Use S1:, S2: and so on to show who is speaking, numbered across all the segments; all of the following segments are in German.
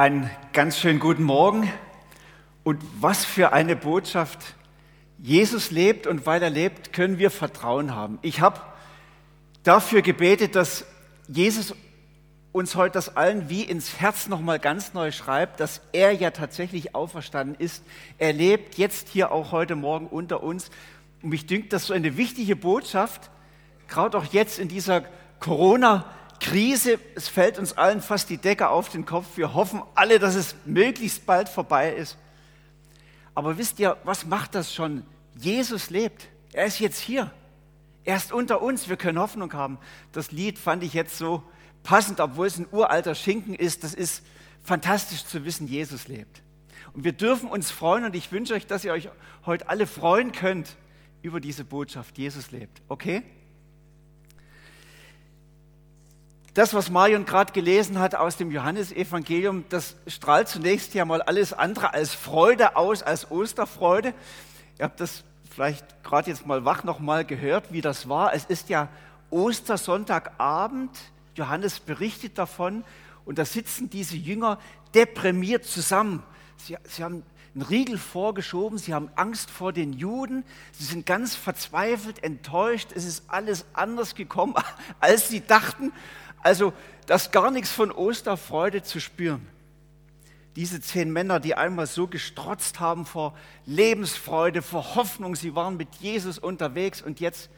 S1: Einen ganz schönen guten Morgen und was für eine Botschaft. Jesus lebt und weil er lebt, können wir Vertrauen haben. Ich habe dafür gebetet, dass Jesus uns heute das allen wie ins Herz nochmal ganz neu schreibt, dass er ja tatsächlich auferstanden ist. Er lebt jetzt hier auch heute Morgen unter uns. Und mich dünkt das so eine wichtige Botschaft, gerade auch jetzt in dieser Corona-Zeit Krise, es fällt uns allen fast die Decke auf den Kopf. Wir hoffen alle, dass es möglichst bald vorbei ist. Aber wisst ihr, was macht das schon? Jesus lebt. Er ist jetzt hier. Er ist unter uns. Wir können Hoffnung haben. Das Lied fand ich jetzt so passend, obwohl es ein uralter Schinken ist. Das ist fantastisch zu wissen, Jesus lebt. Und wir dürfen uns freuen und ich wünsche euch, dass ihr euch heute alle freuen könnt über diese Botschaft. Jesus lebt. Okay? Das, was Marion gerade gelesen hat aus dem Johannesevangelium, das strahlt zunächst ja mal alles andere als Freude aus, als Osterfreude. Ihr habt das vielleicht gerade jetzt mal wach nochmal gehört, wie das war. Es ist ja Ostersonntagabend. Johannes berichtet davon und da sitzen diese Jünger deprimiert zusammen. Sie, sie haben einen Riegel vorgeschoben, sie haben Angst vor den Juden, sie sind ganz verzweifelt, enttäuscht, es ist alles anders gekommen, als sie dachten. Also, das gar nichts von Osterfreude zu spüren. Diese zehn Männer, die einmal so gestrotzt haben vor Lebensfreude, vor Hoffnung, sie waren mit Jesus unterwegs und jetzt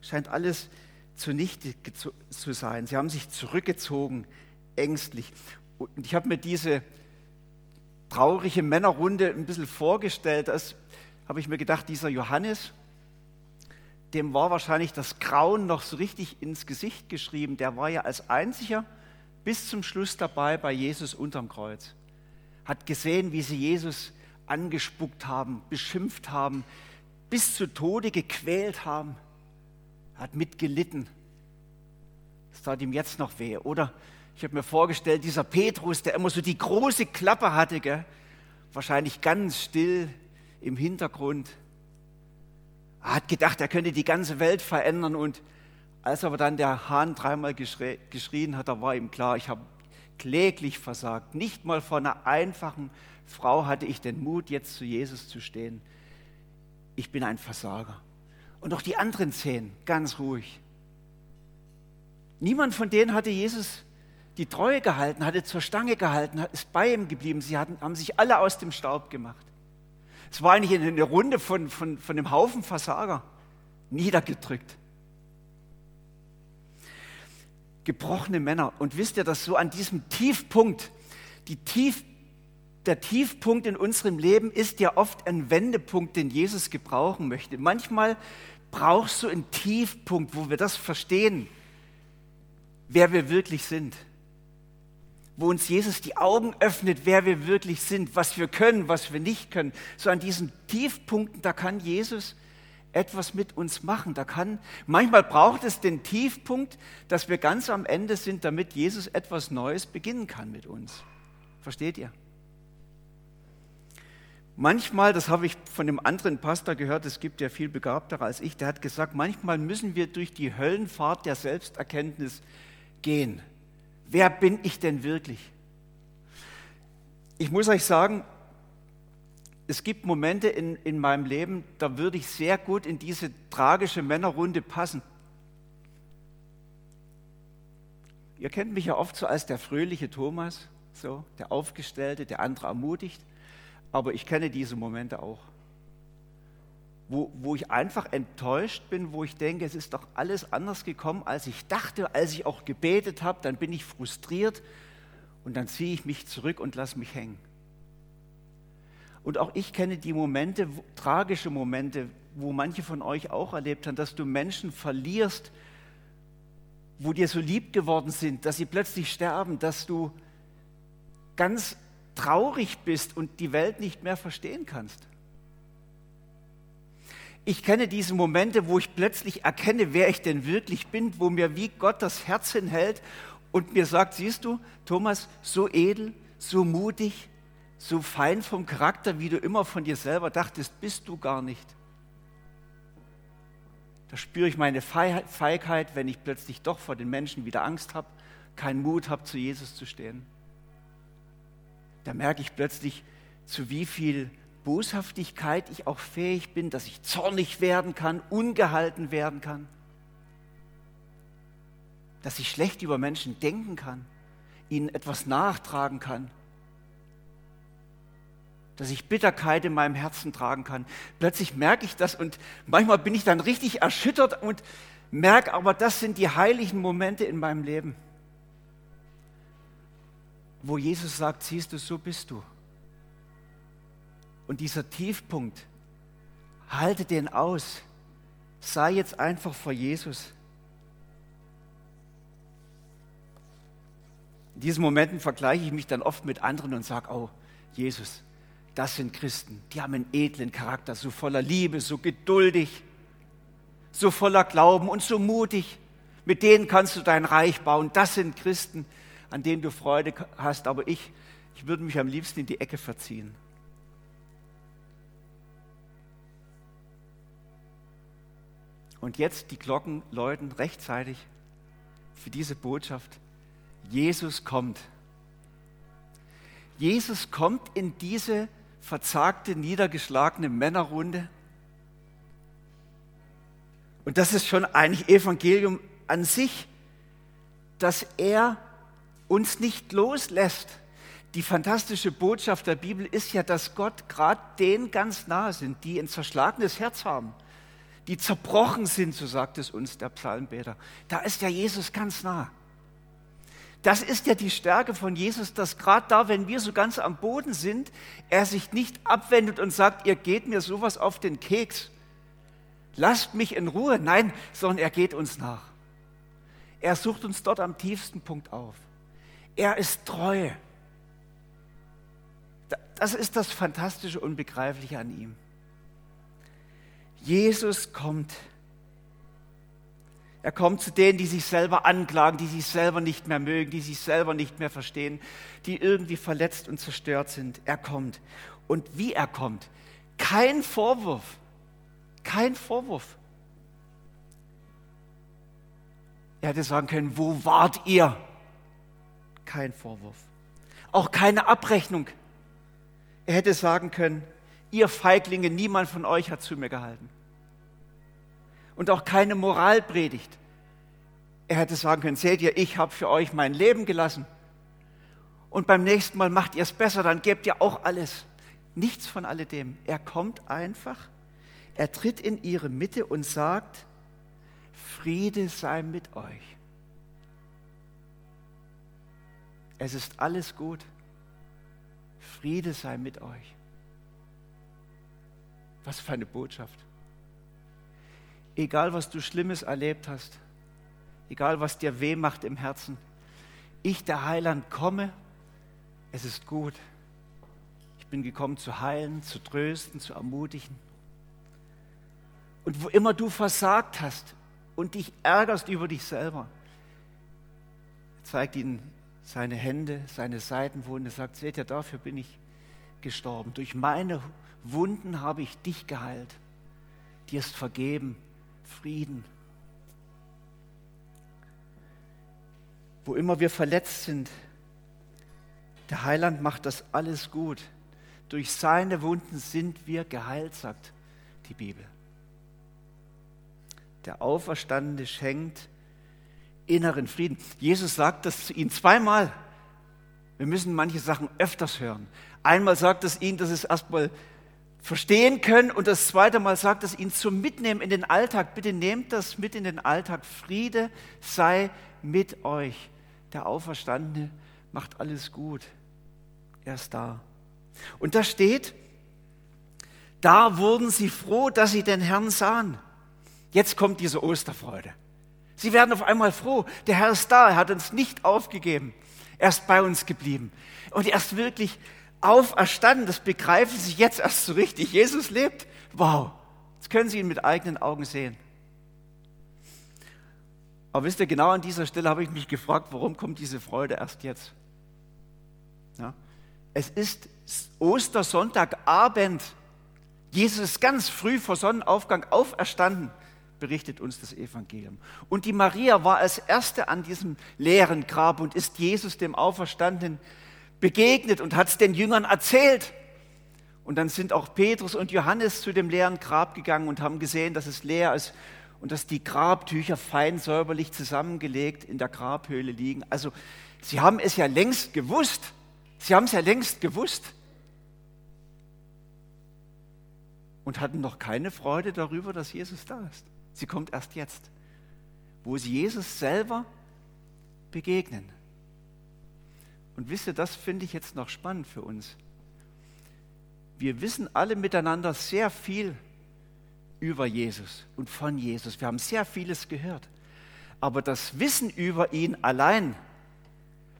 S1: scheint alles zunichte zu sein. Sie haben sich zurückgezogen, ängstlich. Und ich habe mir diese traurige Männerrunde ein bisschen vorgestellt. Das habe ich mir gedacht, dieser Johannes, dem war wahrscheinlich das Grauen noch so richtig ins Gesicht geschrieben. Der war ja als einziger bis zum Schluss dabei bei Jesus unterm Kreuz. Hat gesehen, wie sie Jesus angespuckt haben, beschimpft haben, bis zu Tode gequält haben. Hat mitgelitten. Es tat ihm jetzt noch weh. Oder ich habe mir vorgestellt, dieser Petrus, der immer so die große Klappe hatte, gell? wahrscheinlich ganz still im Hintergrund er hat gedacht, er könnte die ganze Welt verändern und als aber dann der Hahn dreimal geschrien hat, da war ihm klar, ich habe kläglich versagt. Nicht mal vor einer einfachen Frau hatte ich den Mut, jetzt zu Jesus zu stehen. Ich bin ein Versager. Und auch die anderen zehn, ganz ruhig. Niemand von denen hatte Jesus die Treue gehalten, hatte zur Stange gehalten, ist bei ihm geblieben. Sie hatten, haben sich alle aus dem Staub gemacht. Es war eigentlich eine Runde von, von, von einem Haufen Versager, niedergedrückt. Gebrochene Männer. Und wisst ihr, dass so an diesem Tiefpunkt, die Tief, der Tiefpunkt in unserem Leben ist ja oft ein Wendepunkt, den Jesus gebrauchen möchte. Manchmal brauchst du einen Tiefpunkt, wo wir das verstehen, wer wir wirklich sind wo uns Jesus die Augen öffnet, wer wir wirklich sind, was wir können, was wir nicht können. So an diesen Tiefpunkten, da kann Jesus etwas mit uns machen. Da kann, manchmal braucht es den Tiefpunkt, dass wir ganz am Ende sind, damit Jesus etwas Neues beginnen kann mit uns. Versteht ihr? Manchmal, das habe ich von einem anderen Pastor gehört, es gibt ja viel begabter als ich, der hat gesagt, manchmal müssen wir durch die Höllenfahrt der Selbsterkenntnis gehen wer bin ich denn wirklich? Ich muss euch sagen, es gibt Momente in, in meinem Leben, da würde ich sehr gut in diese tragische Männerrunde passen. Ihr kennt mich ja oft so als der fröhliche Thomas, so der Aufgestellte, der andere ermutigt, aber ich kenne diese Momente auch wo, wo ich einfach enttäuscht bin, wo ich denke, es ist doch alles anders gekommen, als ich dachte, als ich auch gebetet habe, dann bin ich frustriert und dann ziehe ich mich zurück und lasse mich hängen. Und auch ich kenne die Momente, tragische Momente, wo manche von euch auch erlebt haben, dass du Menschen verlierst, wo dir so lieb geworden sind, dass sie plötzlich sterben, dass du ganz traurig bist und die Welt nicht mehr verstehen kannst. Ich kenne diese Momente, wo ich plötzlich erkenne, wer ich denn wirklich bin, wo mir wie Gott das Herz hinhält und mir sagt, siehst du, Thomas, so edel, so mutig, so fein vom Charakter, wie du immer von dir selber dachtest, bist du gar nicht. Da spüre ich meine Feigheit, wenn ich plötzlich doch vor den Menschen wieder Angst habe, keinen Mut habe, zu Jesus zu stehen. da merke ich plötzlich, zu wie viel Boshaftigkeit ich auch fähig bin, dass ich zornig werden kann, ungehalten werden kann, dass ich schlecht über Menschen denken kann, ihnen etwas nachtragen kann, dass ich Bitterkeit in meinem Herzen tragen kann. Plötzlich merke ich das und manchmal bin ich dann richtig erschüttert und merke aber, das sind die heiligen Momente in meinem Leben, wo Jesus sagt, siehst du, so bist du. Und dieser Tiefpunkt, halte den aus. Sei jetzt einfach vor Jesus. In diesen Momenten vergleiche ich mich dann oft mit anderen und sage, oh, Jesus, das sind Christen, die haben einen edlen Charakter, so voller Liebe, so geduldig, so voller Glauben und so mutig. Mit denen kannst du dein Reich bauen. Das sind Christen, an denen du Freude hast. Aber ich, ich würde mich am liebsten in die Ecke verziehen. Und jetzt die Glocken läuten rechtzeitig für diese Botschaft. Jesus kommt. Jesus kommt in diese verzagte, niedergeschlagene Männerrunde. Und das ist schon eigentlich Evangelium an sich, dass er uns nicht loslässt. Die fantastische Botschaft der Bibel ist ja, dass Gott gerade denen ganz nahe sind, die ein zerschlagenes Herz haben die zerbrochen sind, so sagt es uns der Psalmbeter. Da ist ja Jesus ganz nah. Das ist ja die Stärke von Jesus, dass gerade da, wenn wir so ganz am Boden sind, er sich nicht abwendet und sagt, ihr geht mir sowas auf den Keks. Lasst mich in Ruhe. Nein, sondern er geht uns nach. Er sucht uns dort am tiefsten Punkt auf. Er ist treu. Das ist das Fantastische, Unbegreifliche an ihm. Jesus kommt. Er kommt zu denen, die sich selber anklagen, die sich selber nicht mehr mögen, die sich selber nicht mehr verstehen, die irgendwie verletzt und zerstört sind. Er kommt. Und wie er kommt. Kein Vorwurf. Kein Vorwurf. Er hätte sagen können, wo wart ihr? Kein Vorwurf. Auch keine Abrechnung. Er hätte sagen können, ihr Feiglinge, niemand von euch hat zu mir gehalten und auch keine Moralpredigt. Er hätte sagen können, seht ihr, ich habe für euch mein Leben gelassen. Und beim nächsten Mal macht ihr es besser, dann gebt ihr auch alles. Nichts von alledem. Er kommt einfach, er tritt in ihre Mitte und sagt, Friede sei mit euch. Es ist alles gut. Friede sei mit euch. Was für eine Botschaft egal was du Schlimmes erlebt hast, egal was dir weh macht im Herzen, ich, der Heiland, komme, es ist gut. Ich bin gekommen zu heilen, zu trösten, zu ermutigen. Und wo immer du versagt hast und dich ärgerst über dich selber, zeigt ihnen seine Hände, seine Seitenwunde, sagt, seht ihr, dafür bin ich gestorben. Durch meine Wunden habe ich dich geheilt. Dir ist vergeben. Frieden. Wo immer wir verletzt sind, der Heiland macht das alles gut. Durch seine Wunden sind wir geheilt, sagt die Bibel. Der Auferstandene schenkt inneren Frieden. Jesus sagt das zu ihnen zweimal. Wir müssen manche Sachen öfters hören. Einmal sagt es ihnen, dass es erstmal verstehen können. Und das zweite Mal sagt es ihn zum Mitnehmen in den Alltag. Bitte nehmt das mit in den Alltag. Friede sei mit euch. Der Auferstandene macht alles gut. Er ist da. Und da steht, da wurden sie froh, dass sie den Herrn sahen. Jetzt kommt diese Osterfreude. Sie werden auf einmal froh. Der Herr ist da. Er hat uns nicht aufgegeben. Er ist bei uns geblieben. Und er ist wirklich auferstanden, das begreifen sie jetzt erst so richtig. Jesus lebt. Wow, jetzt können sie ihn mit eigenen Augen sehen. Aber wisst ihr, genau an dieser Stelle habe ich mich gefragt, warum kommt diese Freude erst jetzt? Ja? Es ist Ostersonntagabend. Jesus ist ganz früh vor Sonnenaufgang auferstanden, berichtet uns das Evangelium. Und die Maria war als erste an diesem leeren Grab und ist Jesus, dem Auferstandenen, begegnet und hat es den Jüngern erzählt. Und dann sind auch Petrus und Johannes zu dem leeren Grab gegangen und haben gesehen, dass es leer ist und dass die Grabtücher fein säuberlich zusammengelegt in der Grabhöhle liegen. Also sie haben es ja längst gewusst. Sie haben es ja längst gewusst. Und hatten noch keine Freude darüber, dass Jesus da ist. Sie kommt erst jetzt, wo sie Jesus selber begegnen. Und wisst ihr, das finde ich jetzt noch spannend für uns wir wissen alle miteinander sehr viel über Jesus und von Jesus. Wir haben sehr vieles gehört. Aber das Wissen über ihn allein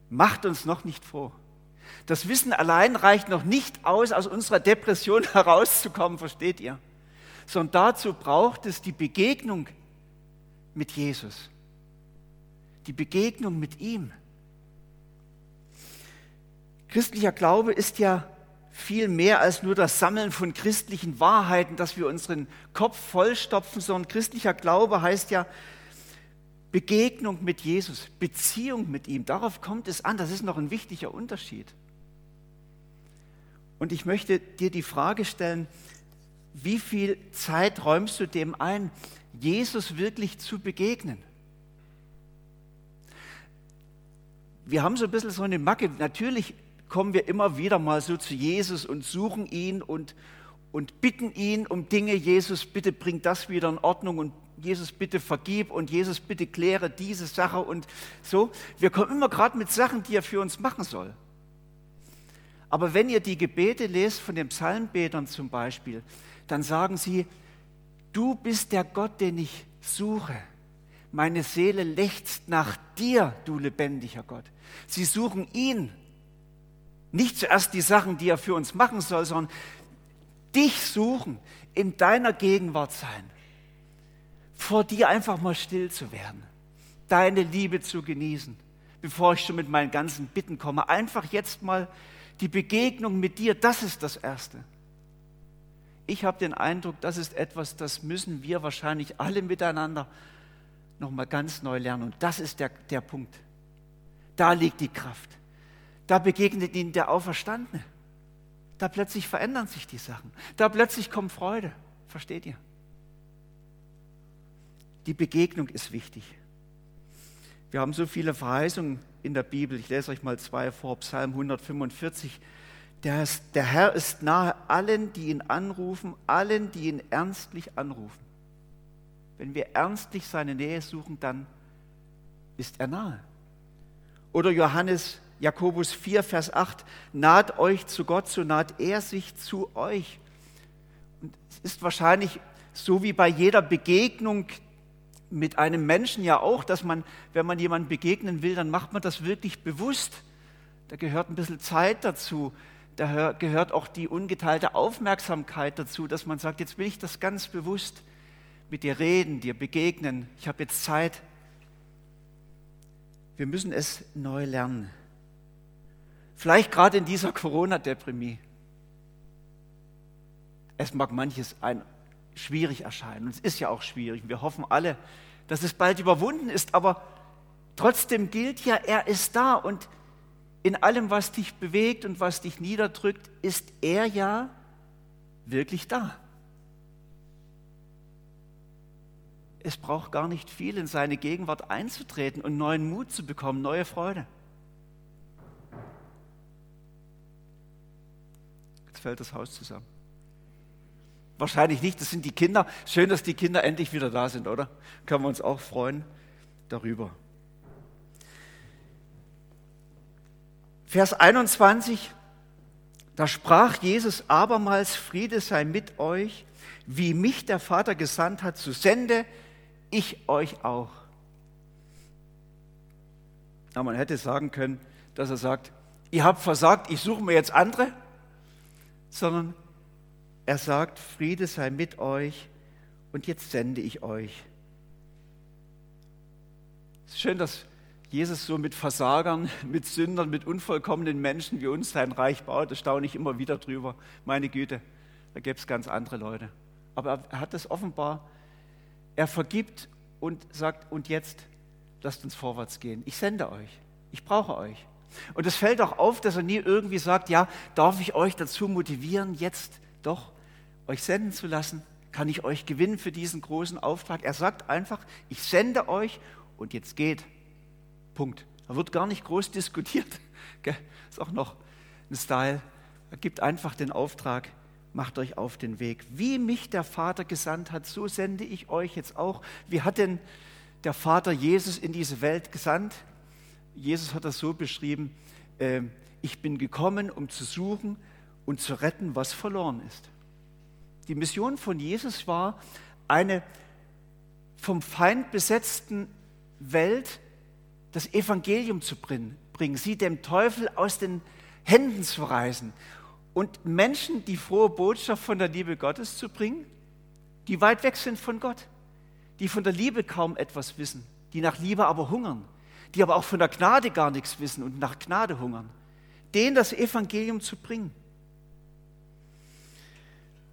S1: macht uns noch nicht froh. Das Wissen allein reicht noch nicht aus, aus unserer Depression herauszukommen, versteht ihr? Sondern dazu braucht es die Begegnung mit Jesus. Die Begegnung mit ihm. Christlicher Glaube ist ja viel mehr als nur das Sammeln von christlichen Wahrheiten, dass wir unseren Kopf vollstopfen, sondern christlicher Glaube heißt ja Begegnung mit Jesus, Beziehung mit ihm. Darauf kommt es an. Das ist noch ein wichtiger Unterschied. Und ich möchte dir die Frage stellen, wie viel Zeit räumst du dem ein, Jesus wirklich zu begegnen? Wir haben so ein bisschen so eine Macke. Natürlich kommen wir immer wieder mal so zu Jesus und suchen ihn und, und bitten ihn um Dinge. Jesus, bitte bring das wieder in Ordnung und Jesus, bitte vergib und Jesus, bitte kläre diese Sache und so. Wir kommen immer gerade mit Sachen, die er für uns machen soll. Aber wenn ihr die Gebete lest von den Psalmbetern zum Beispiel, dann sagen sie, du bist der Gott, den ich suche. Meine Seele lechzt nach dir, du lebendiger Gott. Sie suchen ihn nicht zuerst die Sachen, die er für uns machen soll, sondern dich suchen, in deiner Gegenwart sein, vor dir einfach mal still zu werden, deine Liebe zu genießen, bevor ich schon mit meinen ganzen Bitten komme. Einfach jetzt mal die Begegnung mit dir, das ist das Erste. Ich habe den Eindruck, das ist etwas, das müssen wir wahrscheinlich alle miteinander nochmal ganz neu lernen. Und das ist der, der Punkt. Da liegt die Kraft. Da begegnet ihnen der Auferstandene. Da plötzlich verändern sich die Sachen. Da plötzlich kommt Freude. Versteht ihr? Die Begegnung ist wichtig. Wir haben so viele Verheißungen in der Bibel. Ich lese euch mal zwei vor. Psalm 145. Der, ist, der Herr ist nahe allen, die ihn anrufen, allen, die ihn ernstlich anrufen. Wenn wir ernstlich seine Nähe suchen, dann ist er nahe. Oder Johannes Jakobus 4, Vers 8, naht euch zu Gott, so naht er sich zu euch. Und es ist wahrscheinlich so wie bei jeder Begegnung mit einem Menschen ja auch, dass man, wenn man jemandem begegnen will, dann macht man das wirklich bewusst. Da gehört ein bisschen Zeit dazu. Da gehört auch die ungeteilte Aufmerksamkeit dazu, dass man sagt, jetzt will ich das ganz bewusst mit dir reden, dir begegnen. Ich habe jetzt Zeit. Wir müssen es neu lernen. Vielleicht gerade in dieser Corona-Deprimie. Es mag manches ein schwierig erscheinen. Und es ist ja auch schwierig. Wir hoffen alle, dass es bald überwunden ist. Aber trotzdem gilt ja, er ist da. Und in allem, was dich bewegt und was dich niederdrückt, ist er ja wirklich da. Es braucht gar nicht viel, in seine Gegenwart einzutreten und neuen Mut zu bekommen, neue Freude. Fällt das Haus zusammen. Wahrscheinlich nicht, das sind die Kinder. Schön, dass die Kinder endlich wieder da sind, oder? Können wir uns auch freuen darüber. Vers 21, da sprach Jesus abermals, Friede sei mit euch, wie mich der Vater gesandt hat, so sende ich euch auch. Aber man hätte sagen können, dass er sagt, ihr habt versagt, ich suche mir jetzt andere sondern er sagt, Friede sei mit euch und jetzt sende ich euch. Es ist schön, dass Jesus so mit Versagern, mit Sündern, mit unvollkommenen Menschen wie uns sein Reich baut. Da staune ich immer wieder drüber. Meine Güte, da gäbe es ganz andere Leute. Aber er hat es offenbar. Er vergibt und sagt, und jetzt lasst uns vorwärts gehen. Ich sende euch. Ich brauche euch. Und es fällt auch auf, dass er nie irgendwie sagt, ja, darf ich euch dazu motivieren, jetzt doch euch senden zu lassen? Kann ich euch gewinnen für diesen großen Auftrag? Er sagt einfach, ich sende euch und jetzt geht. Punkt. Da wird gar nicht groß diskutiert. Ist auch noch ein Style. Er gibt einfach den Auftrag, macht euch auf den Weg. Wie mich der Vater gesandt hat, so sende ich euch jetzt auch. Wie hat denn der Vater Jesus in diese Welt gesandt? Jesus hat das so beschrieben, äh, ich bin gekommen, um zu suchen und zu retten, was verloren ist. Die Mission von Jesus war, eine vom Feind besetzten Welt das Evangelium zu bringen, sie dem Teufel aus den Händen zu reißen und Menschen die frohe Botschaft von der Liebe Gottes zu bringen, die weit weg sind von Gott, die von der Liebe kaum etwas wissen, die nach Liebe aber hungern, die aber auch von der Gnade gar nichts wissen und nach Gnade hungern, denen das Evangelium zu bringen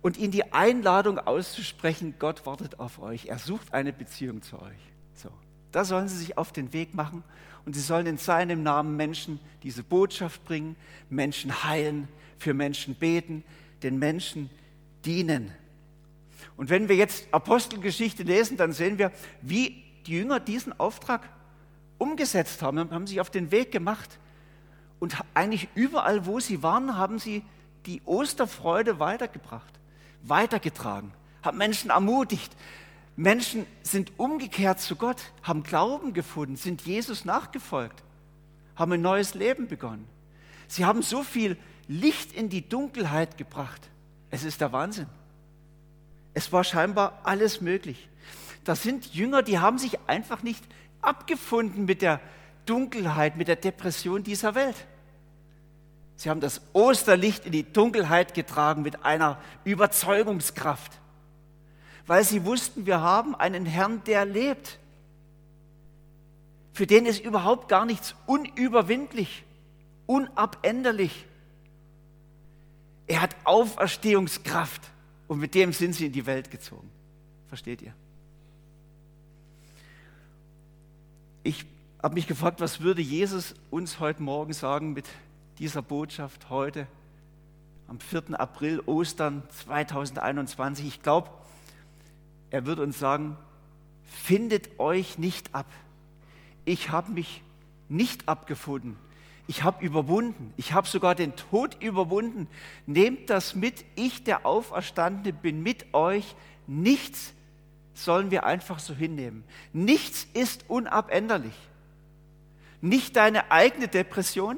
S1: und ihnen die Einladung auszusprechen, Gott wartet auf euch, er sucht eine Beziehung zu euch. So, da sollen sie sich auf den Weg machen und sie sollen in seinem Namen Menschen diese Botschaft bringen, Menschen heilen, für Menschen beten, den Menschen dienen. Und wenn wir jetzt Apostelgeschichte lesen, dann sehen wir, wie die Jünger diesen Auftrag umgesetzt haben, haben sich auf den Weg gemacht. Und eigentlich überall, wo sie waren, haben sie die Osterfreude weitergebracht, weitergetragen, haben Menschen ermutigt. Menschen sind umgekehrt zu Gott, haben Glauben gefunden, sind Jesus nachgefolgt, haben ein neues Leben begonnen. Sie haben so viel Licht in die Dunkelheit gebracht. Es ist der Wahnsinn. Es war scheinbar alles möglich. Das sind Jünger, die haben sich einfach nicht abgefunden mit der Dunkelheit, mit der Depression dieser Welt. Sie haben das Osterlicht in die Dunkelheit getragen mit einer Überzeugungskraft, weil sie wussten, wir haben einen Herrn, der lebt. Für den ist überhaupt gar nichts unüberwindlich, unabänderlich. Er hat Auferstehungskraft und mit dem sind sie in die Welt gezogen. Versteht ihr? Ich habe mich gefragt, was würde Jesus uns heute Morgen sagen mit dieser Botschaft heute, am 4. April, Ostern 2021. Ich glaube, er würde uns sagen, findet euch nicht ab. Ich habe mich nicht abgefunden ich habe überwunden. Ich habe sogar den Tod überwunden. Nehmt das mit. Ich, der Auferstandene, bin mit euch. Nichts sollen wir einfach so hinnehmen. Nichts ist unabänderlich. Nicht deine eigene Depression,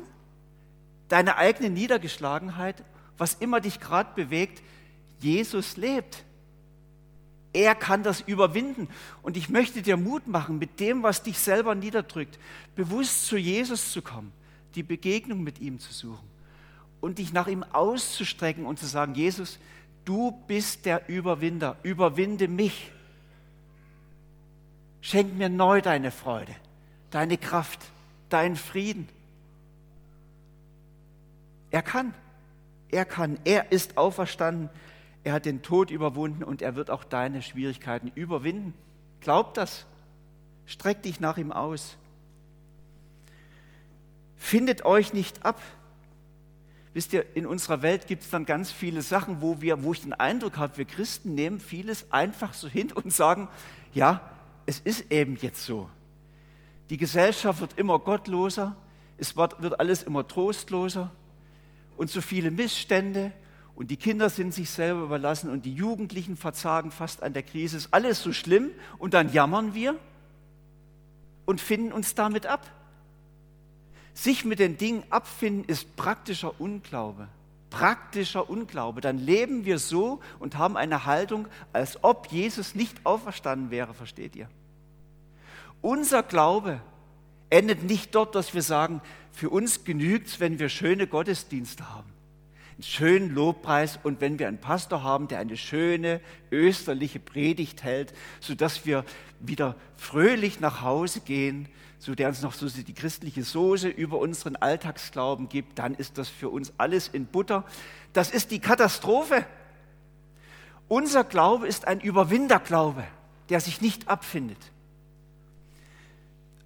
S1: deine eigene Niedergeschlagenheit, was immer dich gerade bewegt. Jesus lebt. Er kann das überwinden. Und ich möchte dir Mut machen, mit dem, was dich selber niederdrückt, bewusst zu Jesus zu kommen die Begegnung mit ihm zu suchen und dich nach ihm auszustrecken und zu sagen, Jesus, du bist der Überwinder, überwinde mich. Schenk mir neu deine Freude, deine Kraft, deinen Frieden. Er kann, er kann, er ist auferstanden, er hat den Tod überwunden und er wird auch deine Schwierigkeiten überwinden. Glaub das, streck dich nach ihm aus. Findet euch nicht ab. Wisst ihr, in unserer Welt gibt es dann ganz viele Sachen, wo, wir, wo ich den Eindruck habe, wir Christen nehmen vieles einfach so hin und sagen, ja, es ist eben jetzt so. Die Gesellschaft wird immer gottloser, es wird, alles immer trostloser und so viele Missstände und die Kinder sind sich selber überlassen und die Jugendlichen verzagen fast an der Krise. Ist alles so schlimm und dann jammern wir und finden uns damit ab. Sich mit den Dingen abfinden ist praktischer Unglaube. Praktischer Unglaube. Dann leben wir so und haben eine Haltung, als ob Jesus nicht auferstanden wäre, versteht ihr? Unser Glaube endet nicht dort, dass wir sagen, für uns genügt es, wenn wir schöne Gottesdienste haben einen schönen Lobpreis und wenn wir einen Pastor haben, der eine schöne österliche Predigt hält, sodass wir wieder fröhlich nach Hause gehen, so der uns noch so die christliche Soße über unseren Alltagsglauben gibt, dann ist das für uns alles in Butter. Das ist die Katastrophe. Unser Glaube ist ein Überwinderglaube, der sich nicht abfindet.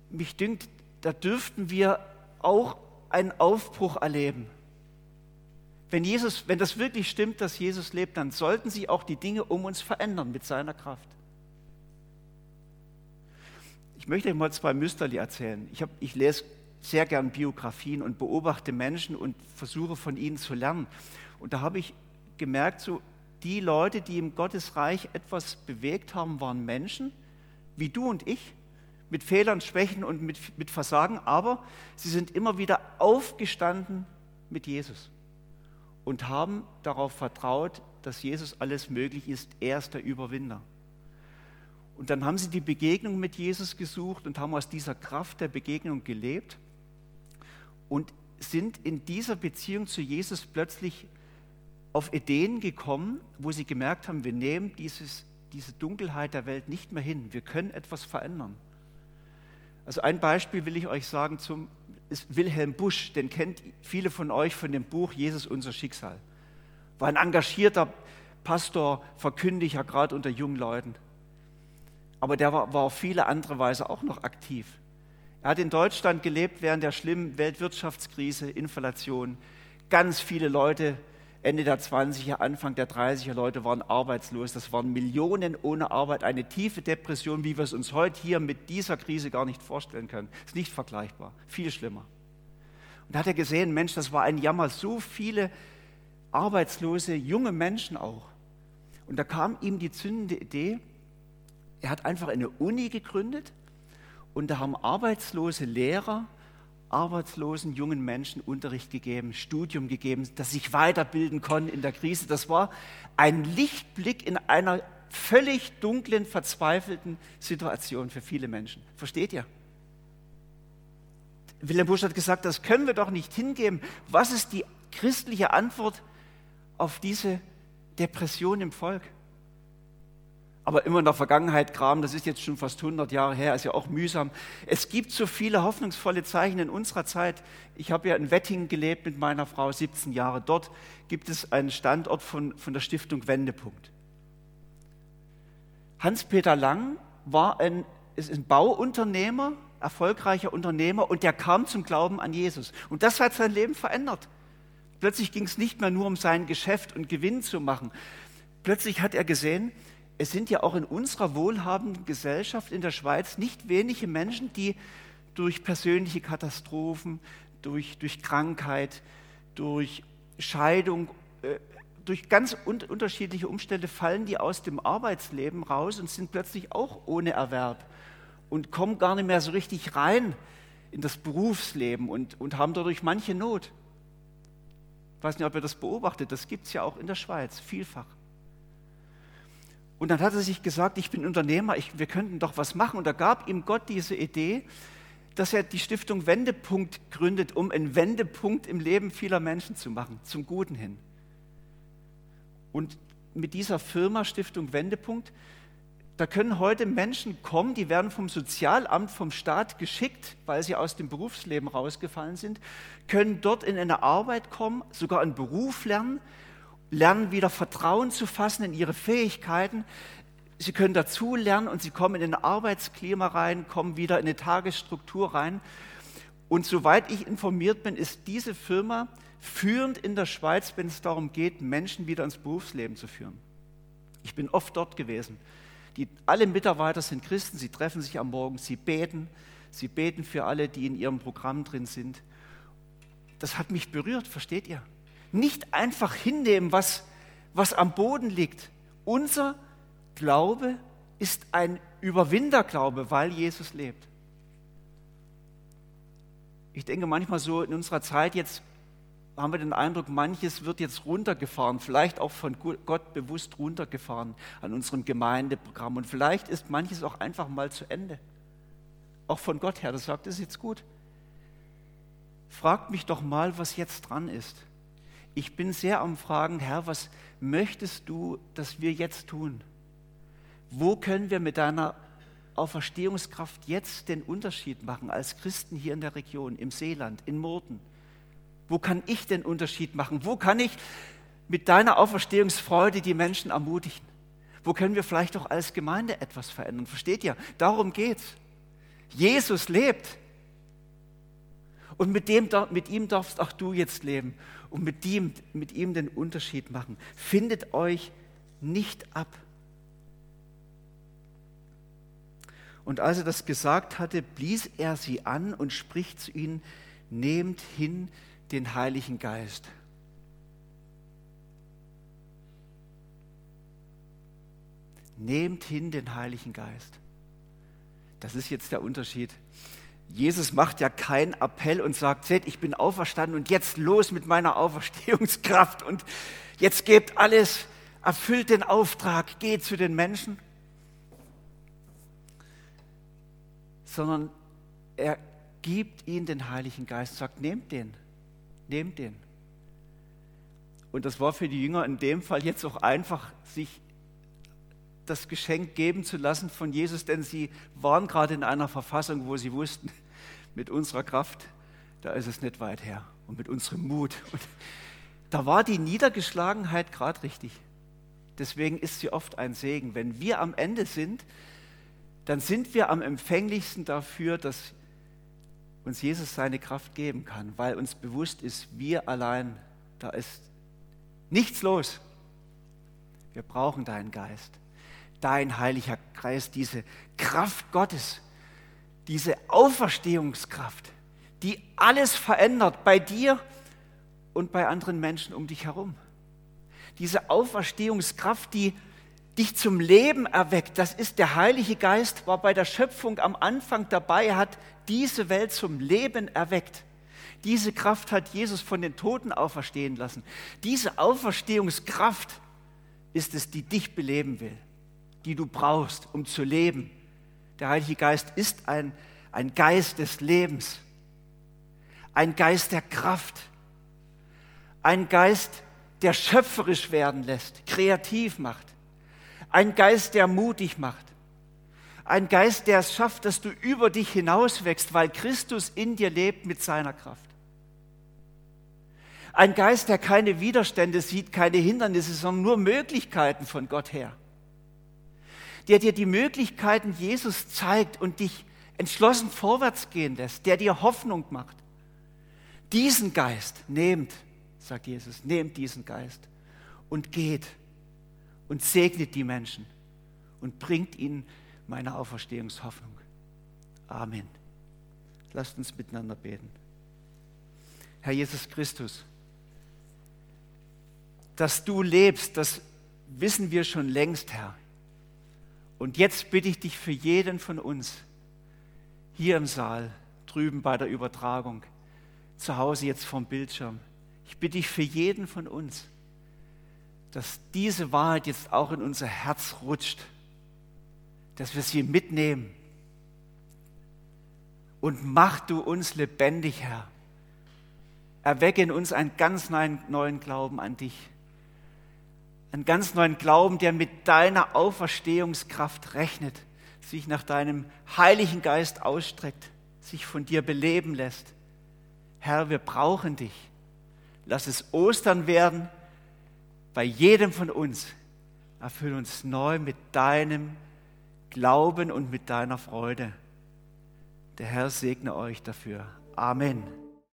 S1: Mich dünkt, da dürften wir auch einen Aufbruch erleben. Wenn, Jesus, wenn das wirklich stimmt, dass Jesus lebt, dann sollten sich auch die Dinge um uns verändern mit seiner Kraft. Ich möchte euch mal zwei Müsterli erzählen. Ich, hab, ich lese sehr gern Biografien und beobachte Menschen und versuche von ihnen zu lernen. Und da habe ich gemerkt, so die Leute, die im Gottesreich etwas bewegt haben, waren Menschen wie du und ich, mit Fehlern, Schwächen und mit, mit Versagen, aber sie sind immer wieder aufgestanden mit Jesus und haben darauf vertraut, dass Jesus alles möglich ist. Er ist der Überwinder. Und dann haben sie die Begegnung mit Jesus gesucht und haben aus dieser Kraft der Begegnung gelebt und sind in dieser Beziehung zu Jesus plötzlich auf Ideen gekommen, wo sie gemerkt haben, wir nehmen dieses, diese Dunkelheit der Welt nicht mehr hin. Wir können etwas verändern. Also ein Beispiel will ich euch sagen zum, ist Wilhelm Busch, den kennt viele von euch von dem Buch Jesus unser Schicksal. War ein engagierter Pastor, Verkündiger, gerade unter jungen Leuten. Aber der war, war auf viele andere Weise auch noch aktiv. Er hat in Deutschland gelebt während der schlimmen Weltwirtschaftskrise, Inflation. Ganz viele Leute Ende der 20er, Anfang der 30er Leute waren arbeitslos. Das waren Millionen ohne Arbeit, eine tiefe Depression, wie wir es uns heute hier mit dieser Krise gar nicht vorstellen können. Ist nicht vergleichbar, viel schlimmer. Und da hat er gesehen, Mensch, das war ein Jammer, so viele arbeitslose junge Menschen auch. Und da kam ihm die zündende Idee, er hat einfach eine Uni gegründet und da haben arbeitslose Lehrer arbeitslosen jungen Menschen Unterricht gegeben, Studium gegeben, dass sie sich weiterbilden konnten in der Krise. Das war ein Lichtblick in einer völlig dunklen, verzweifelten Situation für viele Menschen. Versteht ihr? Wilhelm Busch hat gesagt, das können wir doch nicht hingeben. Was ist die christliche Antwort auf diese Depression im Volk? Aber immer in der Vergangenheit graben, das ist jetzt schon fast 100 Jahre her, ist ja auch mühsam. Es gibt so viele hoffnungsvolle Zeichen in unserer Zeit. Ich habe ja in Wettingen gelebt mit meiner Frau 17 Jahre. Dort gibt es einen Standort von, von der Stiftung Wendepunkt. Hans-Peter Lang war ein, ist ein Bauunternehmer, erfolgreicher Unternehmer und der kam zum Glauben an Jesus. Und das hat sein Leben verändert. Plötzlich ging es nicht mehr nur um sein Geschäft und Gewinn zu machen. Plötzlich hat er gesehen, es sind ja auch in unserer wohlhabenden Gesellschaft in der Schweiz nicht wenige Menschen, die durch persönliche Katastrophen, durch, durch Krankheit, durch Scheidung, äh, durch ganz un unterschiedliche Umstände fallen die aus dem Arbeitsleben raus und sind plötzlich auch ohne Erwerb und kommen gar nicht mehr so richtig rein in das Berufsleben und, und haben dadurch manche Not. Ich weiß nicht, ob ihr das beobachtet, das gibt es ja auch in der Schweiz vielfach. Und dann hat er sich gesagt, ich bin Unternehmer, ich, wir könnten doch was machen. Und da gab ihm Gott diese Idee, dass er die Stiftung Wendepunkt gründet, um einen Wendepunkt im Leben vieler Menschen zu machen, zum Guten hin. Und mit dieser Firma Stiftung Wendepunkt, da können heute Menschen kommen, die werden vom Sozialamt, vom Staat geschickt, weil sie aus dem Berufsleben rausgefallen sind, können dort in eine Arbeit kommen, sogar einen Beruf lernen, lernen wieder Vertrauen zu fassen in ihre Fähigkeiten. Sie können dazu lernen und sie kommen in ein Arbeitsklima rein, kommen wieder in eine Tagesstruktur rein. Und soweit ich informiert bin, ist diese Firma führend in der Schweiz, wenn es darum geht, Menschen wieder ins Berufsleben zu führen. Ich bin oft dort gewesen. Die, alle Mitarbeiter sind Christen, sie treffen sich am Morgen, sie beten, sie beten für alle, die in ihrem Programm drin sind. Das hat mich berührt, versteht ihr? Nicht einfach hinnehmen, was, was am Boden liegt. Unser Glaube ist ein Überwinderglaube, weil Jesus lebt. Ich denke manchmal so in unserer Zeit jetzt haben wir den Eindruck, manches wird jetzt runtergefahren, vielleicht auch von Gott bewusst runtergefahren an unserem Gemeindeprogramm. Und vielleicht ist manches auch einfach mal zu Ende. Auch von Gott her, das sagt, es jetzt gut. Fragt mich doch mal, was jetzt dran ist ich bin sehr am Fragen, Herr, was möchtest du, dass wir jetzt tun? Wo können wir mit deiner Auferstehungskraft jetzt den Unterschied machen als Christen hier in der Region, im Seeland, in Murten? Wo kann ich den Unterschied machen? Wo kann ich mit deiner Auferstehungsfreude die Menschen ermutigen? Wo können wir vielleicht auch als Gemeinde etwas verändern? Versteht ihr? Darum geht's. Jesus lebt. Und mit, dem, mit ihm darfst auch du jetzt leben und mit ihm, mit ihm den Unterschied machen. Findet euch nicht ab. Und als er das gesagt hatte, blies er sie an und spricht zu ihnen, nehmt hin den Heiligen Geist. Nehmt hin den Heiligen Geist. Das ist jetzt der Unterschied. Jesus macht ja keinen Appell und sagt, seht, ich bin auferstanden und jetzt los mit meiner Auferstehungskraft und jetzt gebt alles, erfüllt den Auftrag, geht zu den Menschen. Sondern er gibt ihnen den Heiligen Geist, sagt, nehmt den, nehmt den. Und das war für die Jünger in dem Fall jetzt auch einfach, sich das Geschenk geben zu lassen von Jesus, denn sie waren gerade in einer Verfassung, wo sie wussten, mit unserer Kraft, da ist es nicht weit her und mit unserem Mut. Und da war die Niedergeschlagenheit gerade richtig. Deswegen ist sie oft ein Segen. Wenn wir am Ende sind, dann sind wir am empfänglichsten dafür, dass uns Jesus seine Kraft geben kann, weil uns bewusst ist, wir allein, da ist nichts los. Wir brauchen deinen Geist dein Heiliger Geist, diese Kraft Gottes, diese Auferstehungskraft, die alles verändert bei dir und bei anderen Menschen um dich herum. Diese Auferstehungskraft, die dich zum Leben erweckt, das ist der Heilige Geist, war bei der Schöpfung am Anfang dabei, hat diese Welt zum Leben erweckt. Diese Kraft hat Jesus von den Toten auferstehen lassen. Diese Auferstehungskraft ist es, die dich beleben will die du brauchst, um zu leben. Der Heilige Geist ist ein, ein Geist des Lebens, ein Geist der Kraft, ein Geist, der schöpferisch werden lässt, kreativ macht, ein Geist, der mutig macht, ein Geist, der es schafft, dass du über dich hinauswächst, weil Christus in dir lebt mit seiner Kraft. Ein Geist, der keine Widerstände sieht, keine Hindernisse, sondern nur Möglichkeiten von Gott her der dir die Möglichkeiten Jesus zeigt und dich entschlossen vorwärts gehen lässt, der dir Hoffnung macht. Diesen Geist nehmt, sagt Jesus, nehmt diesen Geist und geht und segnet die Menschen und bringt ihnen meine Auferstehungshoffnung. Amen. Lasst uns miteinander beten. Herr Jesus Christus, dass du lebst, das wissen wir schon längst, Herr. Und jetzt bitte ich dich für jeden von uns, hier im Saal, drüben bei der Übertragung, zu Hause jetzt vom Bildschirm, ich bitte dich für jeden von uns, dass diese Wahrheit jetzt auch in unser Herz rutscht, dass wir sie mitnehmen. Und mach du uns lebendig, Herr. Erwecke in uns einen ganz neuen Glauben an dich einen ganz neuen Glauben, der mit deiner Auferstehungskraft rechnet, sich nach deinem Heiligen Geist ausstreckt, sich von dir beleben lässt. Herr, wir brauchen dich. Lass es Ostern werden bei jedem von uns. Erfüll uns neu mit deinem Glauben und mit deiner Freude. Der Herr segne euch dafür. Amen.